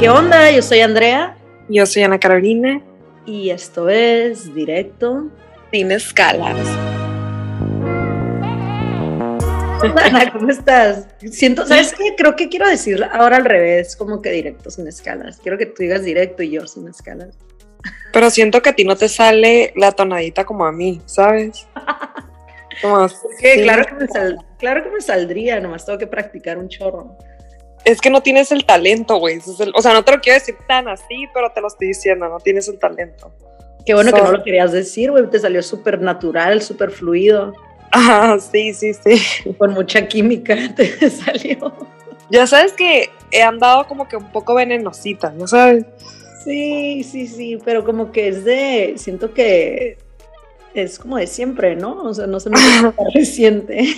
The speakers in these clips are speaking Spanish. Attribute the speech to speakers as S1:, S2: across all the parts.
S1: ¿Qué onda? Yo soy Andrea.
S2: Yo soy Ana Carolina.
S1: Y esto es Directo.
S2: Sin escalas.
S1: Ana, ¿cómo estás? Siento, ¿sabes qué? Creo que quiero decir ahora al revés, como que directo sin escalas. Quiero que tú digas directo y yo sin escalas.
S2: Pero siento que a ti no te sale la tonadita como a mí, ¿sabes?
S1: Como, claro, que me claro que me saldría, nomás tengo que practicar un chorro.
S2: Es que no tienes el talento, güey. o sea, no te lo quiero decir tan así, pero te lo estoy diciendo, no tienes el talento.
S1: Qué bueno que no lo querías decir, güey. Te salió súper natural, súper fluido.
S2: Ah, sí, sí, sí.
S1: Con mucha química te salió.
S2: Ya sabes que he andado como que un poco venenosita, ¿no sabes?
S1: Sí, sí, sí, pero como que es de, siento que es como de siempre, ¿no? O sea, no se me hace reciente.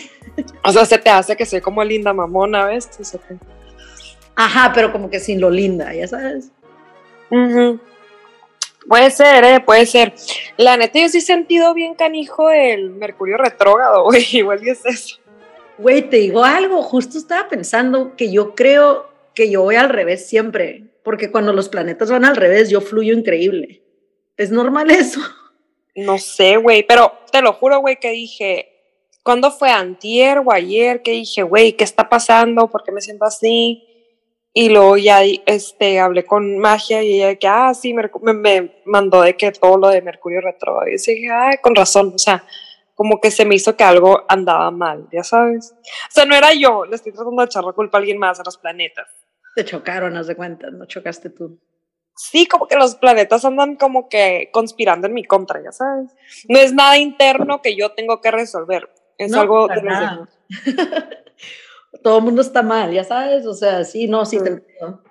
S2: O sea, se te hace que soy como linda mamona, ¿ves?
S1: Ajá, pero como que sin lo linda, ya sabes.
S2: Puede ser, ¿eh? Puede ser. La neta, yo sí he sentido bien canijo el Mercurio retrógrado, güey. Igual y es eso.
S1: Güey, te digo algo. Justo estaba pensando que yo creo que yo voy al revés siempre. Porque cuando los planetas van al revés, yo fluyo increíble. ¿Es normal eso?
S2: No sé, güey. Pero te lo juro, güey, que dije. ¿Cuándo fue antier o ayer? Que dije, güey, ¿qué está pasando? ¿Por qué me siento así? Y luego ya este, hablé con Magia y ella que, ah, sí, me, me mandó de que todo lo de Mercurio retro. Y dije, ah, con razón, o sea, como que se me hizo que algo andaba mal, ya sabes. O sea, no era yo, le estoy tratando de echar la culpa a alguien más, a los planetas.
S1: Te chocaron, haz de cuenta, no chocaste tú.
S2: Sí, como que los planetas andan como que conspirando en mi contra, ya sabes. No es nada interno que yo tengo que resolver, es algo de los
S1: todo el mundo está mal, ya sabes, o sea, sí, no, sí, te entiendo.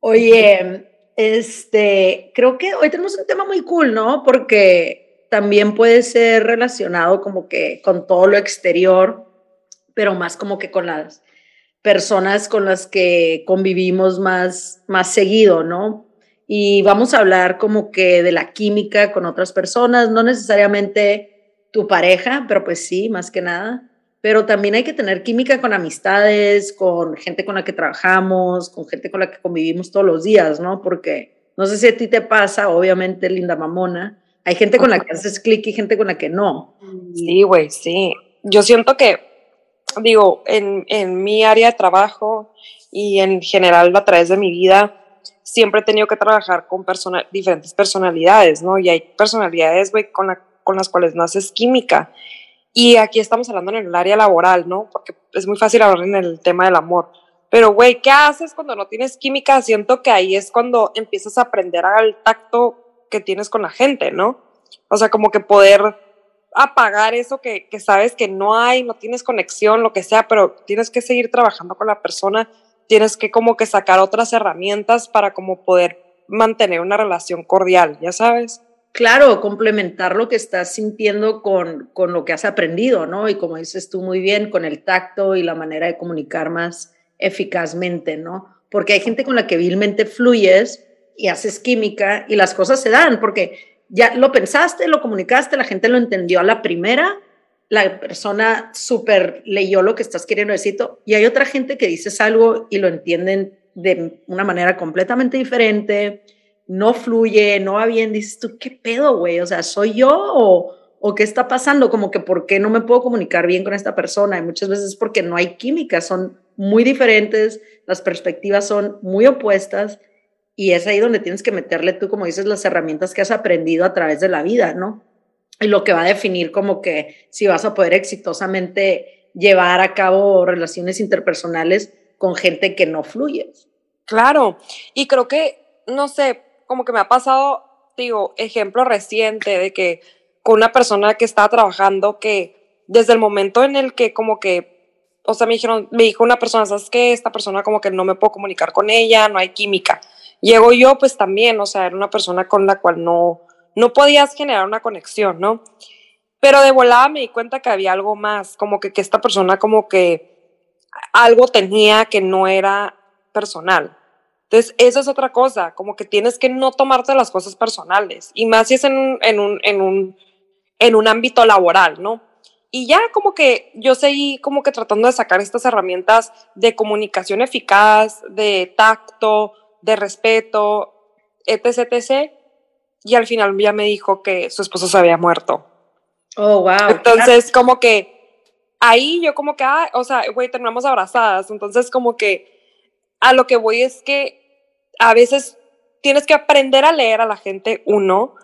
S1: Oye, este, creo que hoy tenemos un tema muy cool, ¿no? Porque también puede ser relacionado como que con todo lo exterior, pero más como que con las personas con las que convivimos más, más seguido, ¿no? Y vamos a hablar como que de la química con otras personas, no necesariamente tu pareja, pero pues sí, más que nada pero también hay que tener química con amistades, con gente con la que trabajamos, con gente con la que convivimos todos los días, ¿no? Porque no sé si a ti te pasa, obviamente, linda mamona, hay gente con la que haces clic y gente con la que no.
S2: Sí, güey, sí. Yo siento que, digo, en, en mi área de trabajo y en general a través de mi vida, siempre he tenido que trabajar con diferentes personalidades, ¿no? Y hay personalidades, güey, con, con las cuales no haces química y aquí estamos hablando en el área laboral, ¿no? Porque es muy fácil hablar en el tema del amor. Pero, güey, ¿qué haces cuando no tienes química? Siento que ahí es cuando empiezas a aprender al tacto que tienes con la gente, ¿no? O sea, como que poder apagar eso que, que sabes que no hay, no tienes conexión, lo que sea, pero tienes que seguir trabajando con la persona, tienes que como que sacar otras herramientas para como poder mantener una relación cordial, ya sabes.
S1: Claro, complementar lo que estás sintiendo con, con, lo que has aprendido, ¿no? Y como dices tú muy bien, con el tacto y la manera de comunicar más eficazmente, ¿no? Porque hay gente con la que vilmente fluyes y haces química y las cosas se dan, porque ya lo pensaste, lo comunicaste, la gente lo entendió a la primera, la persona súper leyó lo que estás queriendo decir, y hay otra gente que dices algo y lo entienden de una manera completamente diferente no fluye, no va bien, dices tú, ¿qué pedo, güey? O sea, ¿soy yo o, qué está pasando? Como que, ¿por qué no me puedo comunicar bien con esta persona? Y muchas veces es porque no hay química, son muy diferentes, las perspectivas son muy opuestas y es ahí donde tienes que meterle tú, como dices, las herramientas que has aprendido a través de la vida, ¿no? Y lo que va a definir como que si vas a poder exitosamente llevar a cabo relaciones interpersonales con gente que no fluye.
S2: Claro, y creo que, no sé, como que me ha pasado, digo, ejemplo reciente de que con una persona que estaba trabajando que desde el momento en el que como que, o sea, me dijeron, me dijo una persona, ¿sabes qué? Esta persona como que no me puedo comunicar con ella, no hay química. Llego yo, pues también, o sea, era una persona con la cual no, no podías generar una conexión, ¿no? Pero de volada me di cuenta que había algo más, como que, que esta persona como que algo tenía que no era personal. Entonces, eso es otra cosa, como que tienes que no tomarte las cosas personales, y más si es en un, en un, en un, en un ámbito laboral, ¿no? Y ya como que yo seguí como que tratando de sacar estas herramientas de comunicación eficaz, de tacto, de respeto, etc, etc. Y al final ya me dijo que su esposo se había muerto.
S1: Oh, wow.
S2: Entonces, como que ahí yo como que, ah, o sea, güey, terminamos abrazadas. Entonces, como que a lo que voy es que a veces tienes que aprender a leer a la gente, uno,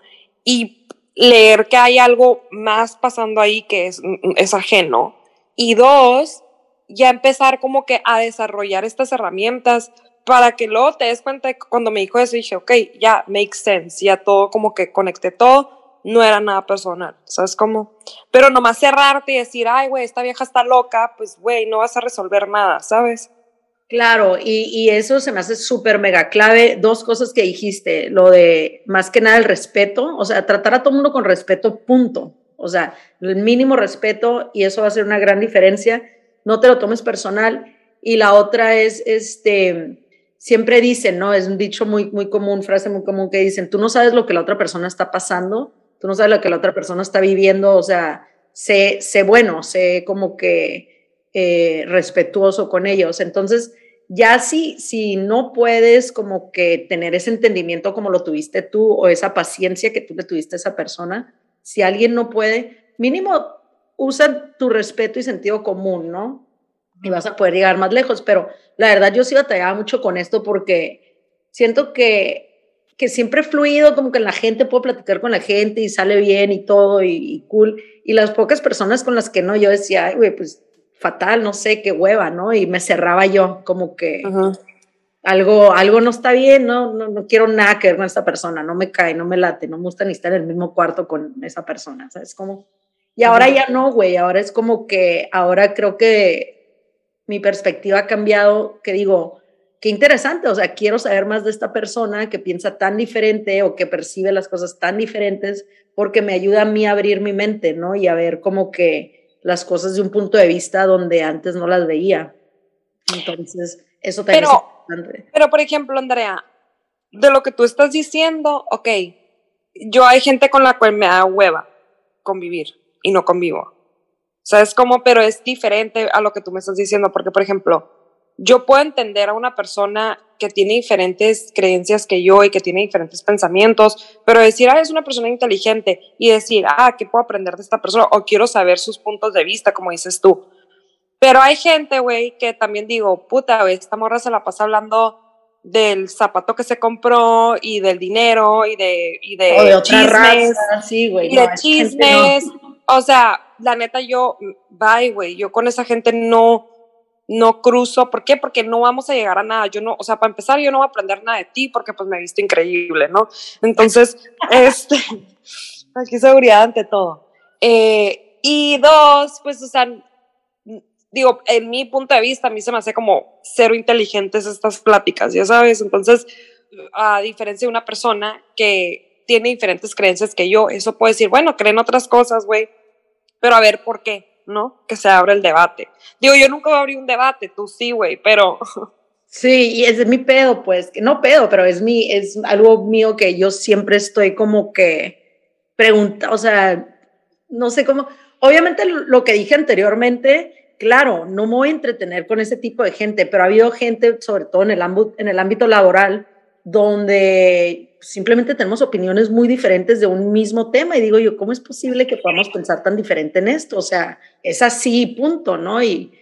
S2: y leer que hay algo más pasando ahí que es, es ajeno. Y dos, ya empezar como que a desarrollar estas herramientas para que luego te des cuenta que cuando me dijo eso dije, ok, ya, makes sense, ya todo como que conecté todo, no era nada personal, ¿sabes cómo? Pero nomás cerrarte y decir, ay, güey, esta vieja está loca, pues, güey, no vas a resolver nada, ¿sabes?
S1: Claro, y, y, eso se me hace súper mega clave. Dos cosas que dijiste, lo de más que nada el respeto, o sea, tratar a todo mundo con respeto, punto. O sea, el mínimo respeto y eso va a ser una gran diferencia. No te lo tomes personal. Y la otra es, este, siempre dicen, ¿no? Es un dicho muy, muy común, frase muy común que dicen, tú no sabes lo que la otra persona está pasando, tú no sabes lo que la otra persona está viviendo, o sea, sé, sé bueno, sé como que eh, respetuoso con ellos. Entonces, ya si, si no puedes como que tener ese entendimiento como lo tuviste tú o esa paciencia que tú le tuviste a esa persona, si alguien no puede, mínimo usa tu respeto y sentido común, ¿no? Y vas a poder llegar más lejos, pero la verdad yo sí batallaba mucho con esto porque siento que, que siempre he fluido, como que la gente puedo platicar con la gente y sale bien y todo y, cool. Y las pocas personas con las que no, yo decía, güey, pues fatal, no sé, qué hueva, ¿no? Y me cerraba yo, como que algo, algo no está bien, ¿no? ¿no? No quiero nada que ver con esta persona, no me cae, no me late, no me gusta ni estar en el mismo cuarto con esa persona, ¿sabes? Como, y ahora ya no, güey, ahora es como que, ahora creo que mi perspectiva ha cambiado, que digo, qué interesante, o sea, quiero saber más de esta persona que piensa tan diferente o que percibe las cosas tan diferentes, porque me ayuda a mí a abrir mi mente, ¿no? Y a ver como que las cosas de un punto de vista donde antes no las veía. Entonces, eso también
S2: pero, es importante. Pero, por ejemplo, Andrea, de lo que tú estás diciendo, ok, yo hay gente con la cual me da hueva convivir y no convivo. ¿Sabes cómo? Pero es diferente a lo que tú me estás diciendo, porque, por ejemplo, yo puedo entender a una persona que tiene diferentes creencias que yo y que tiene diferentes pensamientos, pero decir, ah, es una persona inteligente y decir, ah, ¿qué puedo aprender de esta persona? O quiero saber sus puntos de vista, como dices tú. Pero hay gente, güey, que también digo, puta, güey, esta morra se la pasa hablando del zapato que se compró y del dinero y de, y de, chismes. sí, güey. Y de chismes. O sea, la neta, yo, bye, güey, yo con esa gente no, no cruzo. ¿Por qué? Porque no vamos a llegar a nada. Yo no, o sea, para empezar, yo no voy a aprender nada de ti porque pues me visto increíble, ¿no? Entonces, este, aquí seguridad ante todo. Eh, y dos, pues, o sea, digo, en mi punto de vista, a mí se me hace como cero inteligentes estas pláticas, ya sabes. Entonces, a diferencia de una persona que tiene diferentes creencias que yo, eso puede decir, bueno, creen otras cosas, güey, pero a ver por qué. ¿No? Que se abra el debate. Digo, yo nunca voy a abrir un debate, tú sí, güey, pero...
S1: Sí, y es mi pedo, pues, no pedo, pero es mi, es algo mío que yo siempre estoy como que pregunta, o sea, no sé cómo, obviamente lo que dije anteriormente, claro, no me voy a entretener con ese tipo de gente, pero ha habido gente, sobre todo en el, en el ámbito laboral, donde simplemente tenemos opiniones muy diferentes de un mismo tema y digo yo, ¿cómo es posible que podamos pensar tan diferente en esto? O sea, es así, punto, ¿no? Y,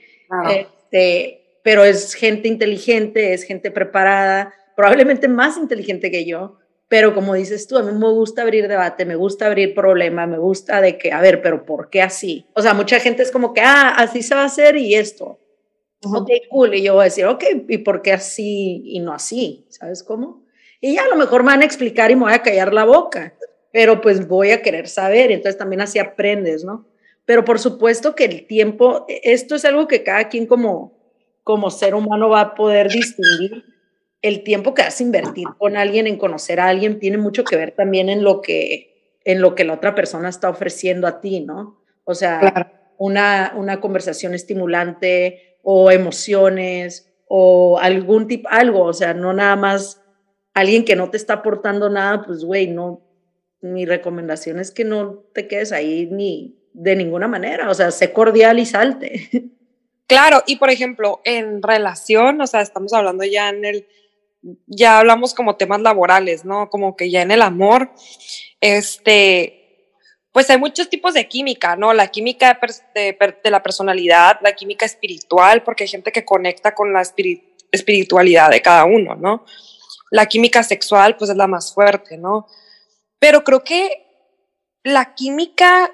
S1: este, pero es gente inteligente, es gente preparada, probablemente más inteligente que yo, pero como dices tú, a mí me gusta abrir debate, me gusta abrir problema, me gusta de que, a ver, pero ¿por qué así? O sea, mucha gente es como que, ah, así se va a hacer y esto. Ok, cool. Y yo voy a decir, ok, ¿y por qué así y no así? ¿Sabes cómo? Y ya a lo mejor me van a explicar y me voy a callar la boca, pero pues voy a querer saber, entonces también así aprendes, ¿no? Pero por supuesto que el tiempo, e, esto es algo que cada quien como, como ser humano va a poder distinguir. El tiempo que vas a invertir con alguien, en conocer a alguien, tiene mucho que ver también en lo que, en lo que la otra persona está ofreciendo a ti, ¿no? O sea, una, una conversación estimulante o emociones o algún tipo, algo, o sea, no nada más alguien que no te está aportando nada, pues, güey, no, mi recomendación es que no te quedes ahí ni de ninguna manera, o sea, sé cordial y salte.
S2: Claro, y por ejemplo, en relación, o sea, estamos hablando ya en el ya hablamos como temas laborales, ¿no? Como que ya en el amor, este, pues hay muchos tipos de química, ¿no? La química de, la personalidad, la química espiritual, porque hay gente que conecta con la espiritualidad de cada uno, ¿no? La química sexual, pues es la más fuerte, ¿no? Pero creo que la química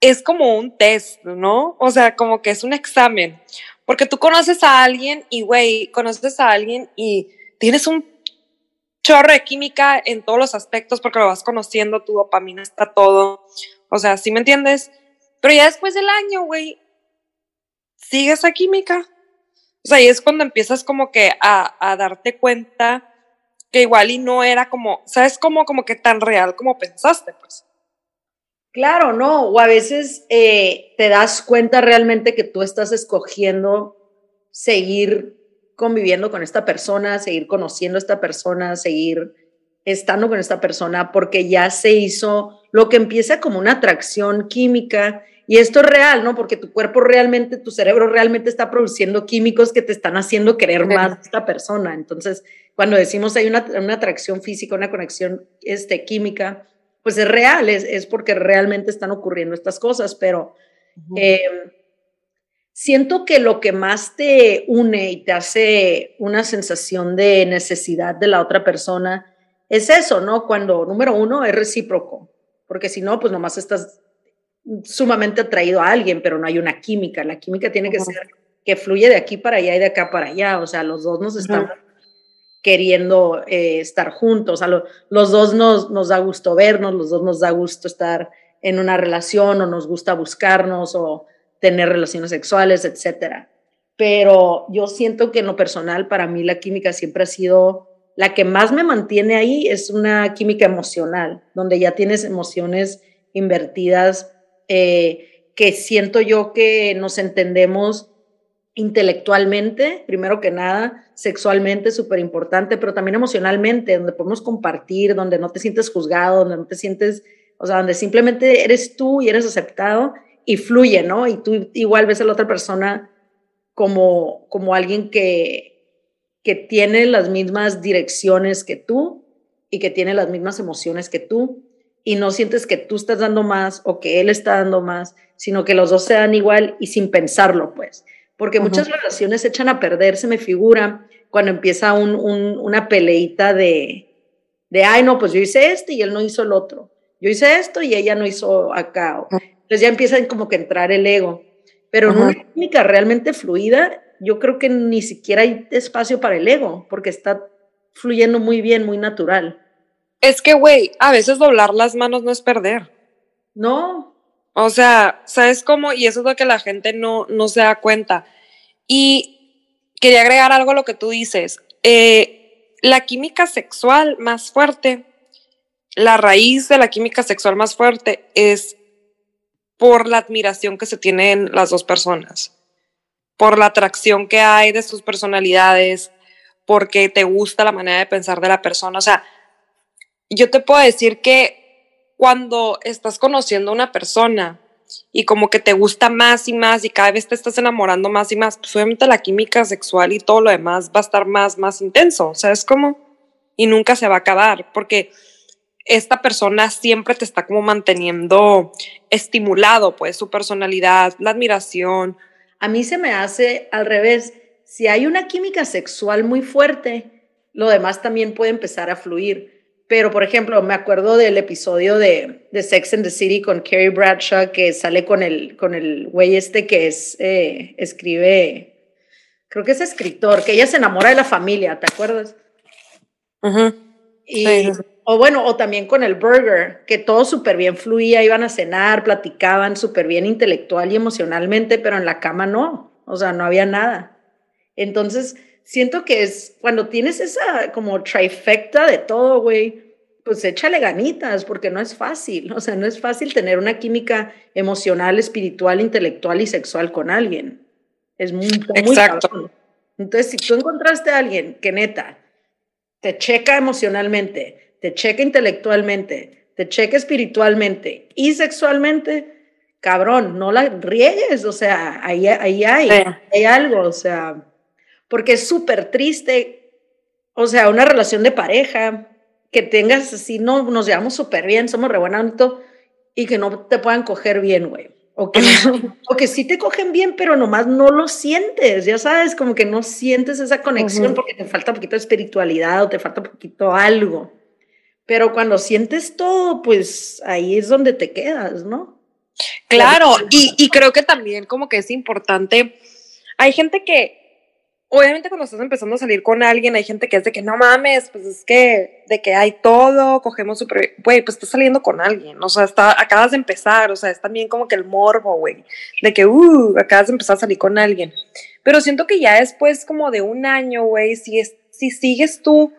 S2: es como un test, ¿no? O sea, como que es un examen. Porque tú conoces a alguien y, güey, conoces a alguien y tienes un chorro de química en todos los aspectos porque lo vas conociendo, tu dopamina está todo. O sea, ¿sí me entiendes? Pero ya después del año, güey, sigue esa química. O sea, y es cuando empiezas como que a, a darte cuenta que igual y no era como, ¿sabes? Como, como que tan real como pensaste, pues.
S1: Claro, no, o a veces eh, te das cuenta realmente que tú estás escogiendo seguir conviviendo con esta persona, seguir conociendo a esta persona, seguir estando con esta persona, porque ya se hizo lo que empieza como una atracción química. Y esto es real, ¿no? Porque tu cuerpo realmente, tu cerebro realmente está produciendo químicos que te están haciendo querer más a esta persona. Entonces, cuando decimos hay una, una atracción física, una conexión este, química, pues es real, es, es porque realmente están ocurriendo estas cosas, pero eh, siento que lo que más te une y te hace una sensación de necesidad de la otra persona es eso, ¿no? Cuando, número uno, es recíproco, porque si no, pues nomás estás sumamente atraído a alguien, pero no hay una química. La química tiene que ser que fluye de aquí para allá y de acá para allá, o sea, los dos nos estamos queriendo eh, estar juntos. A los dos nos, nos da gusto vernos, los dos nos da gusto estar en una relación o nos gusta buscarnos o tener relaciones sexuales, etcétera. Pero yo siento que en lo personal, para mí la química siempre ha sido la que más me mantiene ahí, es una química emocional, donde ya tienes emociones invertidas eh, que siento yo que nos entendemos intelectualmente, primero que nada, sexualmente, súper importante, pero también emocionalmente, donde podemos compartir, donde no te sientes juzgado, donde no te sientes, o sea, donde simplemente eres tú y eres aceptado y fluye, ¿no? Y tú igual ves a la otra persona como, como alguien que, que tiene las mismas direcciones que tú y que tiene las mismas emociones que tú y no sientes que tú estás dando más o que él está dando más, sino que los dos se dan igual y sin pensarlo, pues porque muchas relaciones se echan a perder, se me figura, cuando empieza un, una peleita de, de, ay, no, pues yo hice esto y él no hizo el otro. Yo hice esto y ella no hizo acá. Entonces ya empieza como que entrar el ego. Pero en una química realmente fluida, yo creo que ni siquiera hay espacio para el ego, porque está fluyendo muy bien, muy natural.
S2: Es que, güey, a veces doblar las manos no es perder.
S1: No,
S2: o sea, ¿sabes cómo? Y eso es lo que la gente no, no se da cuenta. Y quería agregar algo a lo que tú dices. Eh, la química sexual más fuerte, la raíz de la química sexual más fuerte es por la admiración que se tienen las dos personas, por la atracción que hay de sus personalidades, porque te gusta la manera de pensar de la persona. O sea, yo te puedo decir que cuando estás conociendo a una persona y como que te gusta más y más y cada vez te estás enamorando más y más, pues obviamente la química sexual y todo lo demás va a estar más, más intenso, ¿sabes cómo? Y nunca se va a acabar porque esta persona siempre te está como manteniendo estimulado, pues su personalidad, la admiración.
S1: A mí se me hace al revés, si hay una química sexual muy fuerte, lo demás también puede empezar a fluir pero, por ejemplo, me acuerdo del episodio de, de Sex and the City con Carrie Bradshaw, que sale con el, con el güey este que es, eh, escribe, creo que es escritor, que ella se enamora de la familia, ¿te acuerdas? Y, O bueno, o también con el Burger, que todo súper bien fluía, iban a cenar, platicaban súper bien intelectual y emocionalmente, pero en la cama no, o sea, no había nada. Entonces, siento que es cuando tienes esa como trifecta de todo, güey, pues échale ganitas, porque no es fácil, o sea, no es fácil tener una química emocional, espiritual, intelectual y sexual con alguien. Es muy, muy Exacto. Entonces, si tú encontraste a alguien que neta te checa emocionalmente, te checa intelectualmente, te checa espiritualmente y sexualmente, cabrón, no la riegues, o sea, ahí, ahí hay, hay algo, o sea, porque es súper triste. o sea, una relación de pareja, que tengas así, no, nos llevamos súper bien, somos re y que no te puedan coger bien, güey. O que, o que sí te cogen bien, pero nomás no lo sientes, ya sabes, como que no sientes esa conexión porque te falta un poquito de espiritualidad o te falta un poquito algo. Pero cuando sientes todo, pues ahí es donde te quedas, ¿no?
S2: Claro, y, y creo que también como que es importante, hay gente que obviamente cuando estás empezando a salir con alguien, hay gente que es de que no mames, pues es que de que hay todo, cogemos super, güey, pues estás saliendo con alguien, o sea, está, acabas de empezar, o sea, es también como que el morbo, güey, de que, uh, acabas de empezar a salir con alguien. Pero siento que ya después como de un año, güey, si, es, si sigues tú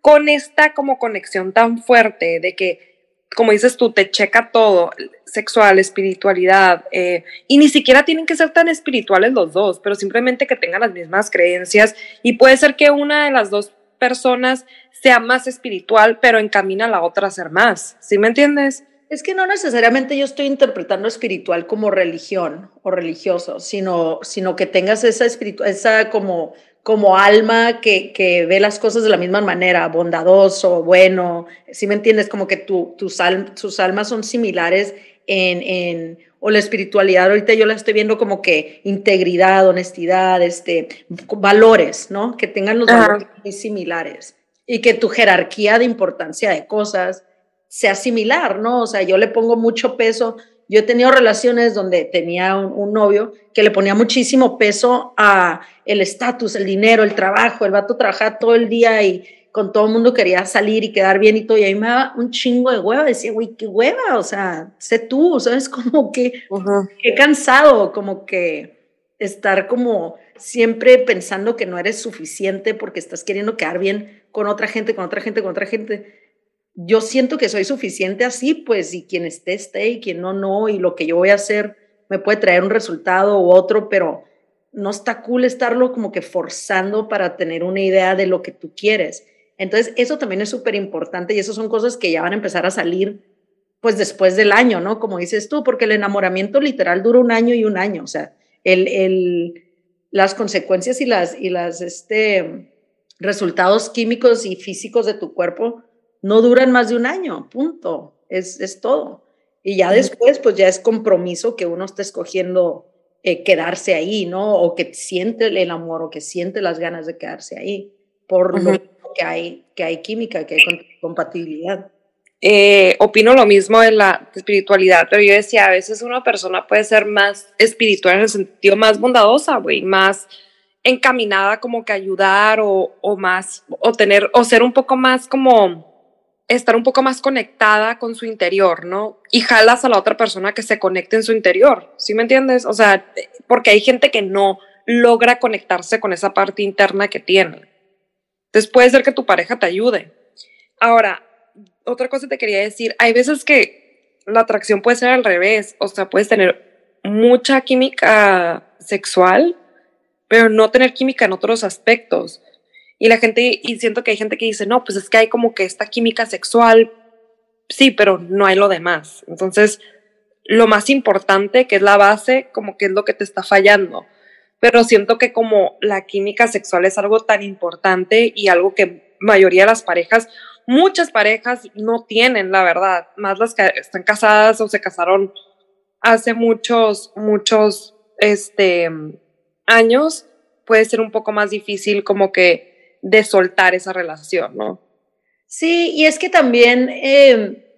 S2: con esta como conexión tan fuerte de que como dices tú, te checa todo, sexual, espiritualidad, eh, y ni siquiera tienen que ser tan espirituales los dos, pero simplemente que tengan las mismas creencias y puede ser que una de las dos personas sea más espiritual, pero encamina a la otra a ser más, ¿sí me entiendes?
S1: Es que no necesariamente yo estoy interpretando espiritual como religión o religioso, sino, sino que tengas esa espiritual, esa como como alma que, que, ve las cosas de la misma manera, bondadoso, bueno, si me entiendes? Como que tu, tus, sus almas son similares en, en, o la espiritualidad, ahorita yo la estoy viendo como que integridad, honestidad, este, valores, ¿no? Que tengan los valores muy similares y que tu jerarquía de importancia de cosas sea similar, ¿no? O sea, yo le pongo mucho peso yo he tenido relaciones donde tenía un, novio que le ponía muchísimo peso a el estatus, el dinero, el trabajo. El vato trabajaba todo el día y con todo el mundo quería salir y quedar bien y todo. Y ahí me daba un chingo de hueva. Decía, güey, qué hueva. O sea, sé tú, ¿sabes? Como que, qué cansado, como que estar como siempre pensando que no eres suficiente porque estás queriendo quedar bien con otra gente, con otra gente, con otra gente yo siento que soy suficiente así, pues, y quien esté, esté, y quien no, no, y lo que yo voy a hacer me puede traer un resultado u otro, pero no está cool estarlo como que forzando para tener una idea de lo que tú quieres. Entonces, eso también es súper importante y eso son cosas que ya van a empezar a salir pues después del año, ¿no? Como dices tú, porque el enamoramiento literal dura un año y un año, o sea, el, el, las consecuencias y las, y las este, resultados químicos y físicos de tu cuerpo no duran más de un año, punto, es, es todo. Y ya después, pues ya es compromiso que uno está escogiendo eh, quedarse ahí, ¿no? O que siente el amor o que siente las ganas de quedarse ahí, por lo que hay, que hay química, que hay compatibilidad.
S2: Eh, opino lo mismo de la espiritualidad, pero yo decía, a veces una persona puede ser más espiritual en el sentido más bondadosa, güey, más encaminada como que ayudar o, o más, o tener, o ser un poco más como estar un poco más conectada con su interior, ¿no? Y jalas a la otra persona que se conecte en su interior, ¿sí me entiendes? O sea, porque hay gente que no logra conectarse con esa parte interna que tiene. Entonces puede ser que tu pareja te ayude. Ahora, otra cosa te quería decir, hay veces que la atracción puede ser al revés, o sea, puedes tener mucha química sexual, pero no tener química en otros aspectos. Y la gente, y siento que hay gente que dice, no, pues es que hay como que esta química sexual, sí, pero no hay lo demás. Entonces, lo más importante, que es la base, como que es lo que te está fallando. Pero siento que como la química sexual es algo tan importante y algo que mayoría de las parejas, muchas parejas no tienen, la verdad, más las que están casadas o se casaron hace muchos, muchos, este, años, puede ser un poco más difícil como que de soltar esa relación, ¿no?
S1: Sí, y es que también, eh,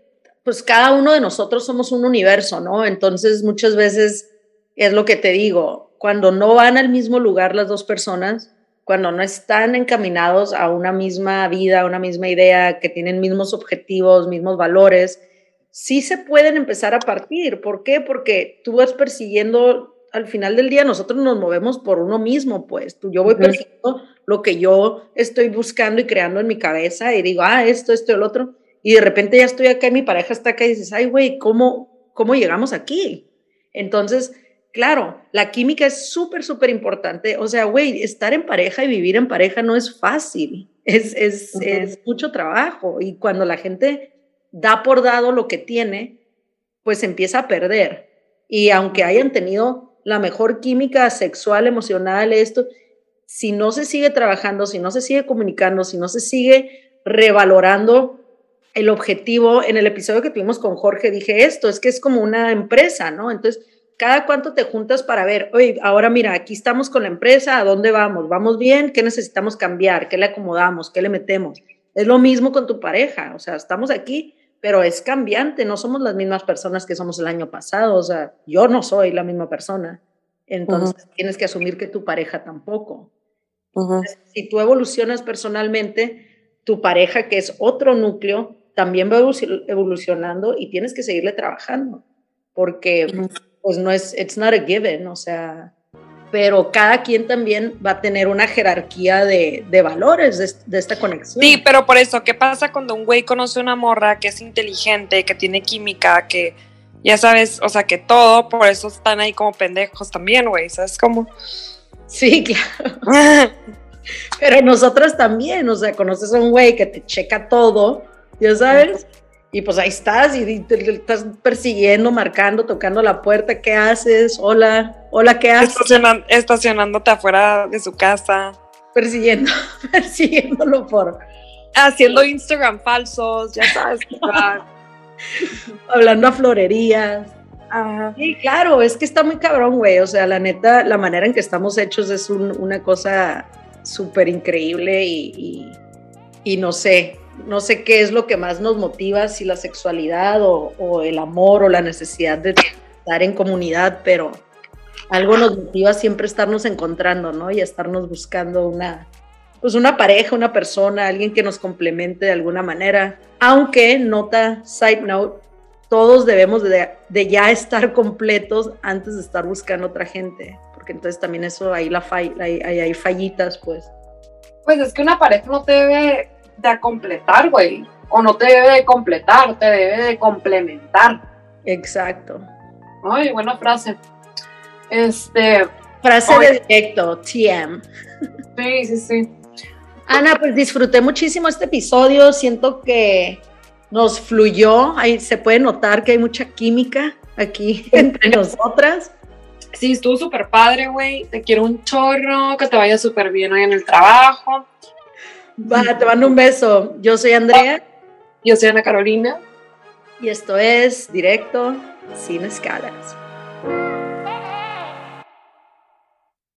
S1: pues cada uno de nosotros somos un universo, ¿no? Entonces muchas veces es lo que te digo, cuando no van al mismo lugar las dos personas, cuando no están encaminados a una misma vida, a una misma idea, que tienen mismos objetivos, mismos valores, sí se pueden empezar a partir. ¿Por qué? Porque tú vas persiguiendo al final del día nosotros nos movemos por uno mismo, pues. Yo voy persiguiendo lo que yo estoy buscando y creando en mi cabeza y digo, ah, esto, esto, el otro. Y de repente ya estoy acá y mi pareja está acá y dices, ay, güey, ¿cómo, ¿cómo llegamos aquí? Entonces, claro, la química es súper, súper importante. O sea, güey, estar en pareja y vivir en pareja no es fácil. Es, es, es mucho trabajo. Y cuando la gente da por dado lo que tiene, pues empieza a perder. Y aunque hayan tenido la mejor química sexual, emocional, esto, si no se sigue trabajando, si no se sigue comunicando, si no se sigue revalorando el objetivo, en el episodio que tuvimos con Jorge dije esto, es que es como una empresa, ¿no? Entonces, cada cuánto te juntas para ver, oye, ahora mira, aquí estamos con la empresa, ¿a dónde vamos? ¿Vamos bien? ¿Qué necesitamos cambiar? ¿Qué le acomodamos? ¿Qué le metemos? Es lo mismo con tu pareja, o sea, estamos aquí, pero es cambiante, no somos las mismas personas que somos el año pasado, o sea, yo no soy la misma persona, entonces tienes que asumir que tu pareja tampoco. si tú evolucionas personalmente, tu pareja, que es otro núcleo, también va evolucionando y tienes que seguirle trabajando, porque pues no es, it's not a given, o sea, pero cada quien también va a tener una jerarquía de, de valores de, de, esta conexión.
S2: Sí, pero por eso, ¿qué pasa cuando un güey conoce una morra que es inteligente, que tiene química, que ya sabes, o sea, que todo, por eso están ahí como pendejos también, güey, ¿sabes cómo?
S1: Sí, claro. pero nosotros también, o sea, conoces a un güey que te checa todo ya sabes. Y pues ahí estás y te, estás persiguiendo, marcando, tocando la puerta. ¿Qué haces? Hola, hola, ¿qué haces?
S2: estacionándote afuera de su casa.
S1: Persiguiendo, persiguiéndolo por.
S2: Haciendo Instagram falsos, ya sabes.
S1: Hablando a florerías. Ajá. Sí, claro, es que está muy cabrón, güey. O sea, la neta, la manera en que estamos hechos es una cosa súper increíble y, y no sé, no sé qué es lo que más nos motiva, si la sexualidad o, el amor o la necesidad de estar en comunidad, pero algo nos motiva siempre estarnos encontrando, ¿no? Y estarnos buscando una, pues una pareja, una persona, alguien que nos complemente de alguna manera. Aunque, nota, side note, todos debemos de, ya estar completos antes de estar buscando otra gente, porque entonces también eso, ahí, la hay, hay fallitas, pues.
S2: Pues es que una pareja no debe de completar, güey. O no te debe de completar, te debe de complementar.
S1: Exacto.
S2: Ay, buena frase. Este.
S1: Frase de directo, TM.
S2: Sí, sí, sí.
S1: Ana, pues disfruté muchísimo este episodio. Siento que nos fluyó. Ahí se puede notar que hay mucha química aquí entre nosotras.
S2: Sí, estuvo súper padre, güey. Te quiero un chorro, que te vaya súper bien hoy en el trabajo.
S1: Va, te mando un beso. Yo soy Andrea.
S2: Yo soy Ana Carolina.
S1: Y esto es Directo Sin Escalas.